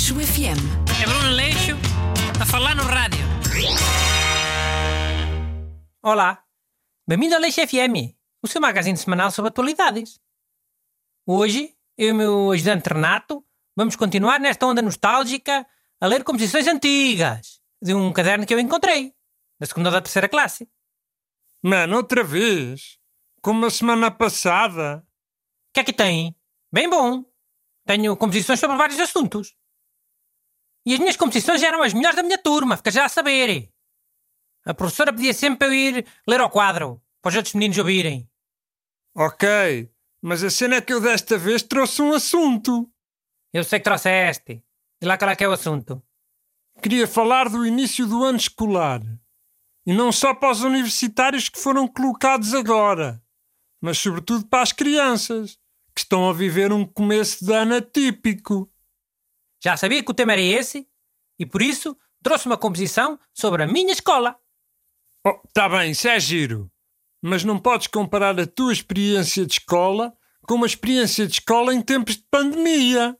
Leixo FM. É Bruno Leixo a falar no rádio. Olá, bem-vindo ao Leixo FM, o seu magazine semanal sobre atualidades. Hoje, eu e o meu ajudante Renato vamos continuar nesta onda nostálgica a ler composições antigas de um caderno que eu encontrei, da segunda ou da terceira classe. Mano, outra vez? Como a semana passada? O que é que tem? Bem bom. Tenho composições sobre vários assuntos. E as minhas composições eram as melhores da minha turma, fica já a saber. A professora pedia sempre para eu ir ler ao quadro, para os outros meninos ouvirem. Ok, mas a cena é que eu desta vez trouxe um assunto. Eu sei que trouxeste. E lá qual é que é o assunto? Queria falar do início do ano escolar. E não só para os universitários que foram colocados agora, mas sobretudo para as crianças, que estão a viver um começo de ano atípico. Já sabia que o tema era esse e por isso trouxe uma composição sobre a minha escola. Oh, tá bem, isso é giro. Mas não podes comparar a tua experiência de escola com uma experiência de escola em tempos de pandemia.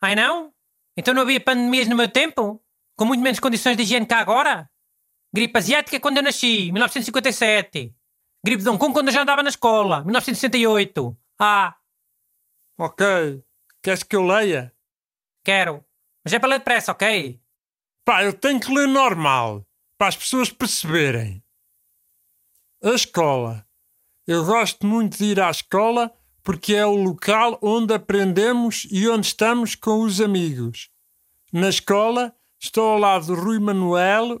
Ai não? Então não havia pandemias no meu tempo? Com muito menos condições de higiene que há agora? Gripe asiática quando eu nasci, 1957. Gripe de Hong Kong quando eu já andava na escola, 1968. Ah, Ok. Queres que eu leia? Quero. Mas é para ler depressa, ok? Pá, eu tenho que ler normal, para as pessoas perceberem. A escola. Eu gosto muito de ir à escola porque é o local onde aprendemos e onde estamos com os amigos. Na escola estou ao lado do Rui Manuel.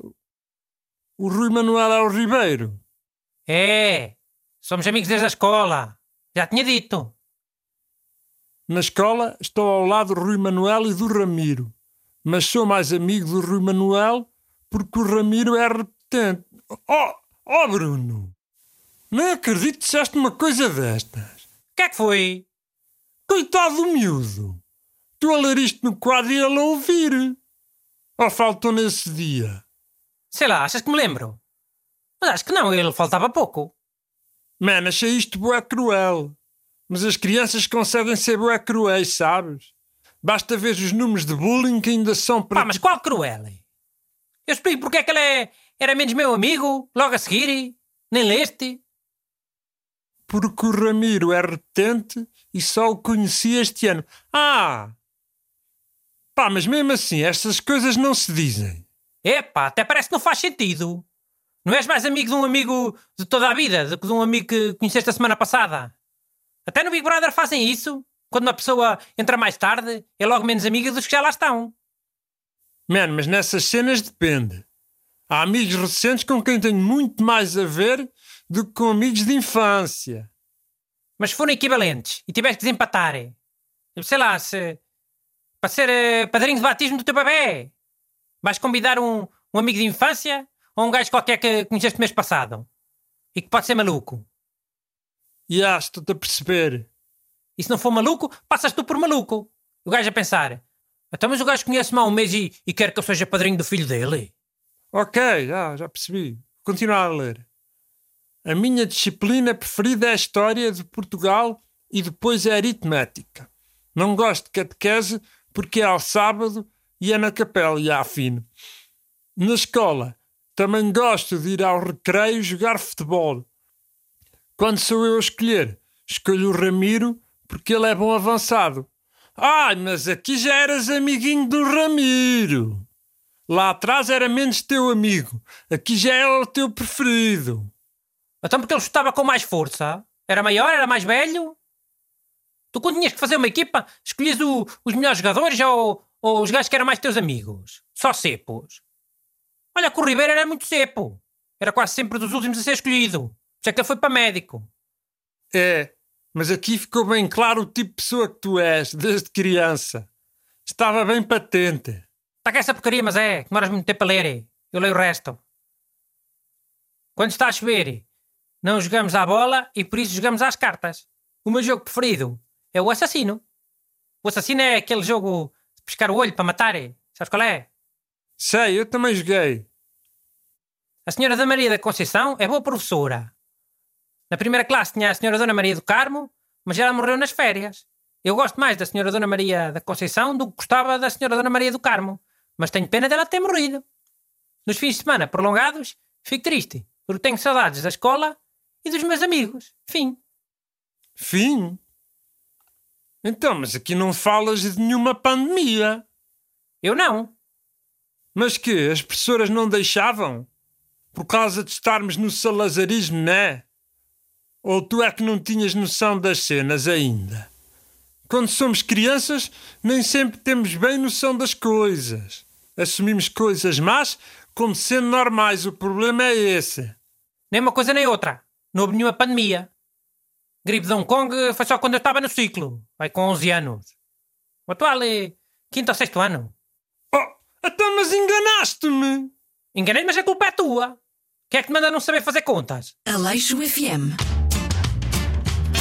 O Rui Manuel é o Ribeiro. É, somos amigos desde a escola. Já tinha dito. Na escola estou ao lado do Rui Manuel e do Ramiro. Mas sou mais amigo do Rui Manuel porque o Ramiro é repetente. Oh, oh Bruno! Nem acredito que disseste uma coisa destas. O que é que foi? Coitado do miúdo! Tu a ler isto no quadro e ele a ouvir. Ou faltou nesse dia? Sei lá, achas que me lembro? Mas acho que não, ele faltava pouco. Mano, achei isto bué cruel. Mas as crianças conseguem ser bué cruéis, sabes? Basta ver os números de bullying que ainda são para... Pá, mas qual cruel? Eu explico porque é que ele é- era menos meu amigo, logo a seguir. Nem leste. Porque o Ramiro é repetente e só o conheci este ano. Ah! Pá, mas mesmo assim, estas coisas não se dizem. Epá, até parece que não faz sentido. Não és mais amigo de um amigo de toda a vida do que de um amigo que conheceste a semana passada. Até no Big Brother fazem isso. Quando uma pessoa entra mais tarde, é logo menos amiga dos que já lá estão. Mano, mas nessas cenas depende. Há amigos recentes com quem tenho muito mais a ver do que com amigos de infância. Mas se forem equivalentes e tiveres que desempatar, sei lá, se. para ser eh, padrinho de batismo do teu bebê, vais convidar um, um amigo de infância ou um gajo qualquer que conheceste mês passado e que pode ser maluco. E ah, estou-te a perceber. E se não for maluco, passas tu por maluco. O gajo a pensar: então, mas o gajo conhece-me há um mês e, e quer que eu seja padrinho do filho dele. Ok, já, já percebi. Continuar a ler. A minha disciplina preferida é a História de Portugal e depois é a Aritmética. Não gosto de catequese porque é ao sábado e é na capela e é afino. Na escola, também gosto de ir ao recreio jogar futebol. Quando sou eu a escolher, escolho o Ramiro porque ele é bom avançado. Ai, mas aqui já eras amiguinho do Ramiro. Lá atrás era menos teu amigo. Aqui já é o teu preferido. Então, porque ele chutava com mais força? Era maior? Era mais velho? Tu, quando tinhas que fazer uma equipa, escolhias o- os melhores jogadores ou, ou os gajos que eram mais teus amigos? Só cepos. Olha que o Ribeiro era muito cepo. Era quase sempre dos últimos a ser escolhido. Já que ele foi para médico. É, mas aqui ficou bem claro o tipo de pessoa que tu és, desde criança. Estava bem patente. Está cá essa porcaria, mas é. Demoras muito tempo a ler. Eu leio o resto. Quando está a chover, não jogamos à bola e por isso jogamos às cartas. O meu jogo preferido é o assassino. O assassino é aquele jogo de pescar o olho para matar. Sabes qual é? Sei, eu também joguei. A senhora da Maria da Conceição é boa professora. Na primeira classe tinha a senhora Dona Maria do Carmo, mas ela morreu nas férias. Eu gosto mais da senhora Dona Maria da Conceição do que gostava da senhora Dona Maria do Carmo. Mas tenho pena dela ter morrido. Nos fins de semana prolongados, fico triste, porque tenho saudades da escola e dos meus amigos. Fim. Fim? Então, mas aqui não falas de nenhuma pandemia. Eu não. Mas que? As professoras não deixavam? Por causa de estarmos no salazarismo, né? Ou tu é que não tinhas noção das cenas ainda? Quando somos crianças, nem sempre temos bem noção das coisas. Assumimos coisas más como sendo normais. O problema é esse. Nem uma coisa nem outra. Não houve nenhuma pandemia. Gripe de Hong Kong foi só quando eu estava no ciclo. Vai com 11 anos. O atual é quinto ou sexto ano. Oh, então mas enganaste-me! Enganei, mas a culpa é tua. Quem é que te manda não saber fazer contas? Aleixo FM.